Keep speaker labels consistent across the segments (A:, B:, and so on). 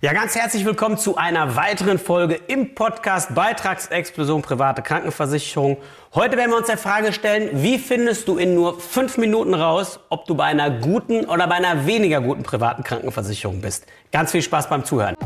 A: Ja, ganz herzlich willkommen zu einer weiteren Folge im Podcast Beitragsexplosion private Krankenversicherung. Heute werden wir uns der Frage stellen, wie findest du in nur fünf Minuten raus, ob du bei einer guten oder bei einer weniger guten privaten Krankenversicherung bist. Ganz viel Spaß beim Zuhören.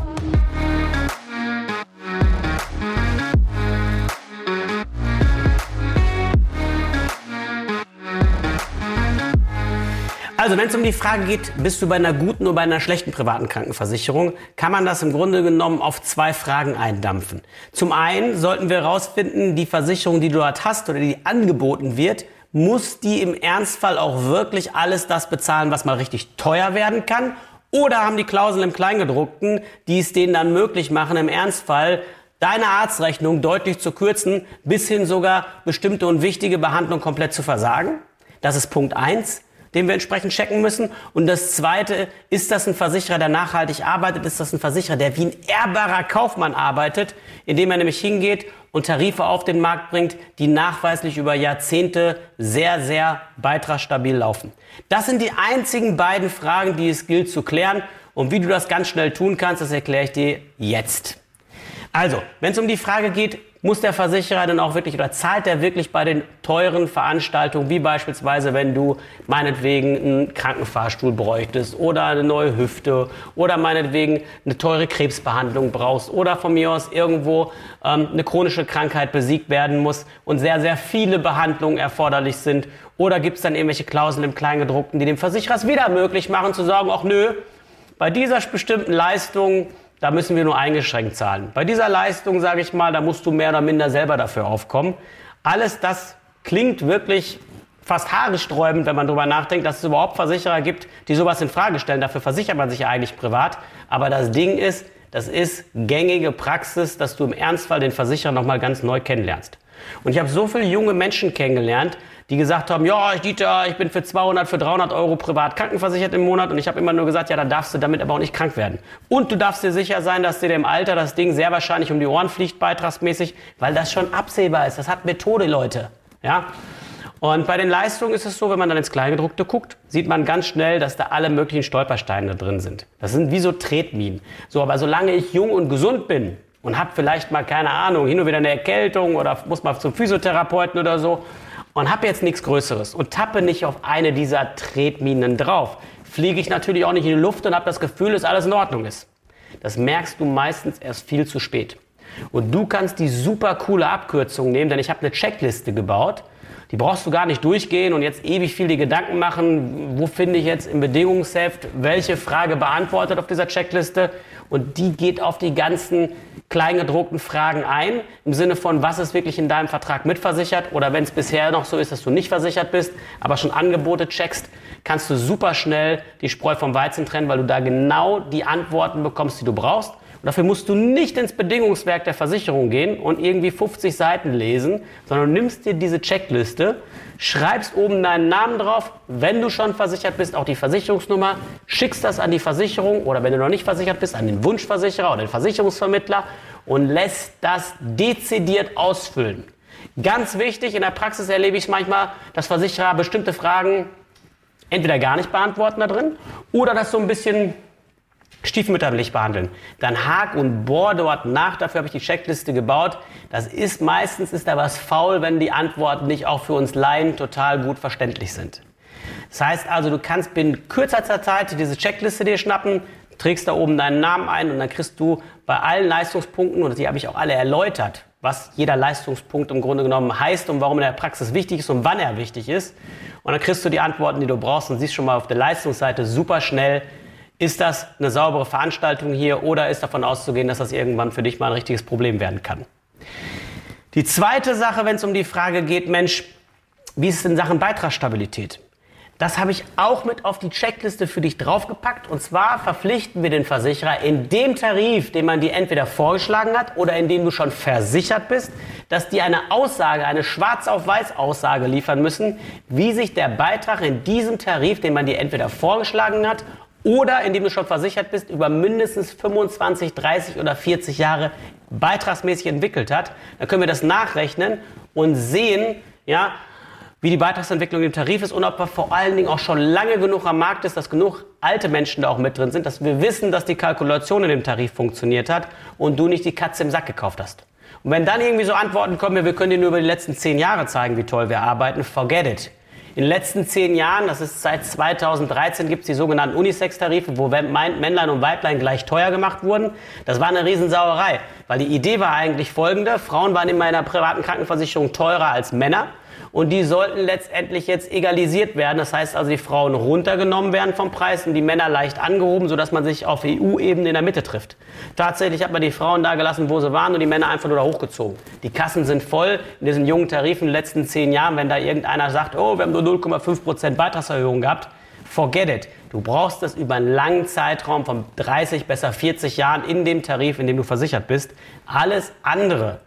A: Also, wenn es um die Frage geht, bist du bei einer guten oder bei einer schlechten privaten Krankenversicherung, kann man das im Grunde genommen auf zwei Fragen eindampfen. Zum einen sollten wir herausfinden, die Versicherung, die du dort hast oder die angeboten wird, muss die im Ernstfall auch wirklich alles das bezahlen, was mal richtig teuer werden kann? Oder haben die Klauseln im Kleingedruckten, die es denen dann möglich machen, im Ernstfall deine Arztrechnung deutlich zu kürzen, bis hin sogar bestimmte und wichtige Behandlungen komplett zu versagen? Das ist Punkt eins den wir entsprechend checken müssen. Und das Zweite, ist das ein Versicherer, der nachhaltig arbeitet? Ist das ein Versicherer, der wie ein ehrbarer Kaufmann arbeitet, indem er nämlich hingeht und Tarife auf den Markt bringt, die nachweislich über Jahrzehnte sehr, sehr beitragsstabil laufen? Das sind die einzigen beiden Fragen, die es gilt zu klären. Und wie du das ganz schnell tun kannst, das erkläre ich dir jetzt. Also, wenn es um die Frage geht, muss der Versicherer denn auch wirklich oder zahlt der wirklich bei den teuren Veranstaltungen, wie beispielsweise, wenn du meinetwegen einen Krankenfahrstuhl bräuchtest oder eine neue Hüfte oder meinetwegen eine teure Krebsbehandlung brauchst oder von mir aus irgendwo ähm, eine chronische Krankheit besiegt werden muss und sehr, sehr viele Behandlungen erforderlich sind? Oder gibt es dann irgendwelche Klauseln im Kleingedruckten, die dem Versicherer es wieder möglich machen zu sagen, ach nö, bei dieser bestimmten Leistung da müssen wir nur eingeschränkt zahlen. Bei dieser Leistung, sage ich mal, da musst du mehr oder minder selber dafür aufkommen. Alles das klingt wirklich fast haaresträubend, wenn man darüber nachdenkt, dass es überhaupt Versicherer gibt, die sowas in Frage stellen. Dafür versichert man sich ja eigentlich privat. Aber das Ding ist, das ist gängige Praxis, dass du im Ernstfall den Versicherer nochmal ganz neu kennenlernst. Und ich habe so viele junge Menschen kennengelernt, die gesagt haben, ja, Dieter, ich bin für 200, für 300 Euro privat krankenversichert im Monat und ich habe immer nur gesagt, ja, dann darfst du damit aber auch nicht krank werden. Und du darfst dir sicher sein, dass dir im Alter das Ding sehr wahrscheinlich um die Ohren fliegt, beitragsmäßig, weil das schon absehbar ist. Das hat Methode, Leute. Ja? Und bei den Leistungen ist es so, wenn man dann ins Kleingedruckte guckt, sieht man ganz schnell, dass da alle möglichen Stolpersteine drin sind. Das sind wie so Tretminen. So, aber solange ich jung und gesund bin und habe vielleicht mal, keine Ahnung, hin und wieder eine Erkältung oder muss mal zum Physiotherapeuten oder so, und habe jetzt nichts Größeres und tappe nicht auf eine dieser Tretminen drauf, fliege ich natürlich auch nicht in die Luft und habe das Gefühl, dass alles in Ordnung ist. Das merkst du meistens erst viel zu spät. Und du kannst die super coole Abkürzung nehmen, denn ich habe eine Checkliste gebaut. Die brauchst du gar nicht durchgehen und jetzt ewig viel die Gedanken machen, wo finde ich jetzt im Bedingungsheft welche Frage beantwortet auf dieser Checkliste. Und die geht auf die ganzen kleingedruckten Fragen ein, im Sinne von, was ist wirklich in deinem Vertrag mitversichert oder wenn es bisher noch so ist, dass du nicht versichert bist, aber schon Angebote checkst, kannst du super schnell die Spreu vom Weizen trennen, weil du da genau die Antworten bekommst, die du brauchst. Und dafür musst du nicht ins Bedingungswerk der Versicherung gehen und irgendwie 50 Seiten lesen, sondern nimmst dir diese Checkliste, schreibst oben deinen Namen drauf, wenn du schon versichert bist, auch die Versicherungsnummer, schickst das an die Versicherung oder wenn du noch nicht versichert bist, an den Wunschversicherer oder den Versicherungsvermittler und lässt das dezidiert ausfüllen. Ganz wichtig, in der Praxis erlebe ich manchmal, dass Versicherer bestimmte Fragen entweder gar nicht beantworten da drin oder das so ein bisschen stiefmütterlich behandeln. Dann hak und bohr dort nach. Dafür habe ich die Checkliste gebaut. Das ist meistens ist da was faul, wenn die Antworten nicht auch für uns Laien total gut verständlich sind. Das heißt also, du kannst binnen kürzester Zeit diese Checkliste dir schnappen, trägst da oben deinen Namen ein und dann kriegst du bei allen Leistungspunkten, und die habe ich auch alle erläutert, was jeder Leistungspunkt im Grunde genommen heißt und warum in der Praxis wichtig ist und wann er wichtig ist. Und dann kriegst du die Antworten, die du brauchst und siehst schon mal auf der Leistungsseite super schnell, ist das eine saubere Veranstaltung hier oder ist davon auszugehen, dass das irgendwann für dich mal ein richtiges Problem werden kann? Die zweite Sache, wenn es um die Frage geht, Mensch, wie ist es in Sachen Beitragsstabilität? Das habe ich auch mit auf die Checkliste für dich draufgepackt. Und zwar verpflichten wir den Versicherer in dem Tarif, den man dir entweder vorgeschlagen hat oder in dem du schon versichert bist, dass die eine Aussage, eine schwarz auf weiß Aussage liefern müssen, wie sich der Beitrag in diesem Tarif, den man dir entweder vorgeschlagen hat oder indem du schon versichert bist, über mindestens 25, 30 oder 40 Jahre beitragsmäßig entwickelt hat. Dann können wir das nachrechnen und sehen, ja, wie die Beitragsentwicklung im Tarif ist und ob er vor allen Dingen auch schon lange genug am Markt ist, dass genug alte Menschen da auch mit drin sind, dass wir wissen, dass die Kalkulation in dem Tarif funktioniert hat und du nicht die Katze im Sack gekauft hast. Und wenn dann irgendwie so Antworten kommen, wir können dir nur über die letzten zehn Jahre zeigen, wie toll wir arbeiten, forget it. In den letzten zehn Jahren, das ist seit 2013, gibt es die sogenannten Unisex-Tarife, wo Männlein und Weiblein gleich teuer gemacht wurden. Das war eine Riesensauerei, weil die Idee war eigentlich folgende. Frauen waren in meiner privaten Krankenversicherung teurer als Männer und die sollten letztendlich jetzt egalisiert werden. Das heißt also, die Frauen runtergenommen werden vom Preis und die Männer leicht angehoben, sodass man sich auf EU-Ebene in der Mitte trifft. Tatsächlich hat man die Frauen da gelassen, wo sie waren und die Männer einfach nur da hochgezogen. Die Kassen sind voll in diesen jungen Tarifen in den letzten zehn Jahren. Wenn da irgendeiner sagt, oh, wir haben nur 0,5 Prozent Beitragserhöhung gehabt, forget it. Du brauchst das über einen langen Zeitraum von 30, besser 40 Jahren in dem Tarif, in dem du versichert bist. Alles andere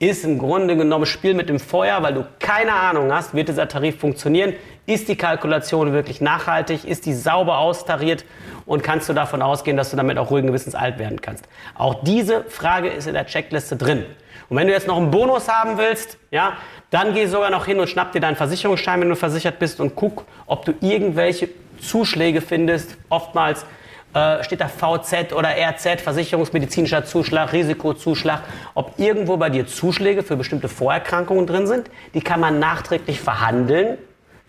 A: ist im Grunde genommen Spiel mit dem Feuer, weil du keine Ahnung hast, wird dieser Tarif funktionieren? Ist die Kalkulation wirklich nachhaltig? Ist die sauber austariert? Und kannst du davon ausgehen, dass du damit auch ruhigen Gewissens alt werden kannst? Auch diese Frage ist in der Checkliste drin. Und wenn du jetzt noch einen Bonus haben willst, ja, dann geh sogar noch hin und schnapp dir deinen Versicherungsschein, wenn du versichert bist und guck, ob du irgendwelche Zuschläge findest. Oftmals äh, steht da VZ oder RZ, versicherungsmedizinischer Zuschlag, Risikozuschlag, ob irgendwo bei dir Zuschläge für bestimmte Vorerkrankungen drin sind. Die kann man nachträglich verhandeln.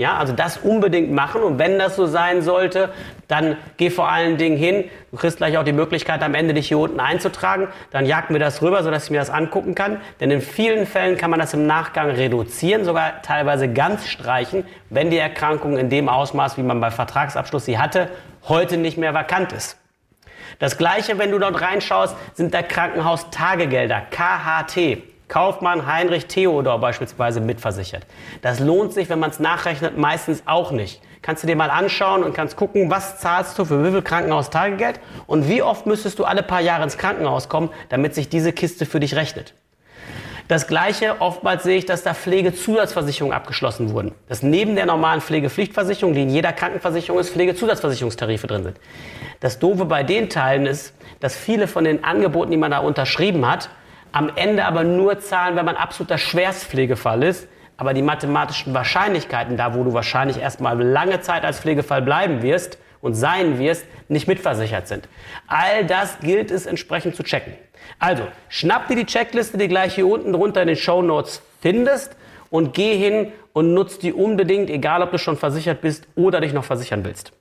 A: Ja, also das unbedingt machen und wenn das so sein sollte, dann geh vor allen Dingen hin. Du kriegst gleich auch die Möglichkeit, am Ende dich hier unten einzutragen. Dann jagt mir das rüber, sodass ich mir das angucken kann. Denn in vielen Fällen kann man das im Nachgang reduzieren, sogar teilweise ganz streichen, wenn die Erkrankung in dem Ausmaß, wie man bei Vertragsabschluss sie hatte, heute nicht mehr vakant ist. Das gleiche, wenn du dort reinschaust, sind da Krankenhaustagegelder, KHT. Kaufmann Heinrich Theodor beispielsweise mitversichert. Das lohnt sich, wenn man es nachrechnet, meistens auch nicht. Kannst du dir mal anschauen und kannst gucken, was zahlst du für wie viel Krankenhaustagegeld und wie oft müsstest du alle paar Jahre ins Krankenhaus kommen, damit sich diese Kiste für dich rechnet. Das gleiche, oftmals sehe ich, dass da Pflegezusatzversicherungen abgeschlossen wurden. Dass neben der normalen Pflegepflichtversicherung, die in jeder Krankenversicherung ist, Pflegezusatzversicherungstarife drin sind. Das Doofe bei den Teilen ist, dass viele von den Angeboten, die man da unterschrieben hat, am Ende aber nur zahlen, wenn man absoluter Schwerstpflegefall ist. Aber die mathematischen Wahrscheinlichkeiten, da wo du wahrscheinlich erstmal lange Zeit als Pflegefall bleiben wirst und sein wirst, nicht mitversichert sind. All das gilt es entsprechend zu checken. Also, schnapp dir die Checkliste, die gleich hier unten drunter in den Show Notes findest und geh hin und nutz die unbedingt, egal ob du schon versichert bist oder dich noch versichern willst.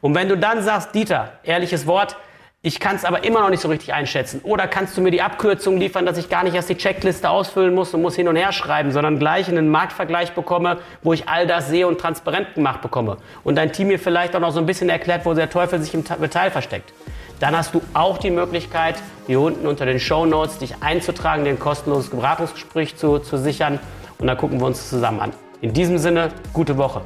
A: Und wenn du dann sagst, Dieter, ehrliches Wort, ich kann es aber immer noch nicht so richtig einschätzen. Oder kannst du mir die Abkürzung liefern, dass ich gar nicht erst die Checkliste ausfüllen muss und muss hin und her schreiben, sondern gleich einen Marktvergleich bekomme, wo ich all das sehe und transparent gemacht bekomme. Und dein Team mir vielleicht auch noch so ein bisschen erklärt, wo der Teufel sich im Metall versteckt. Dann hast du auch die Möglichkeit, hier unten unter den Show Notes dich einzutragen, den kostenloses Beratungsgespräch zu, zu sichern. Und dann gucken wir uns zusammen an. In diesem Sinne, gute Woche.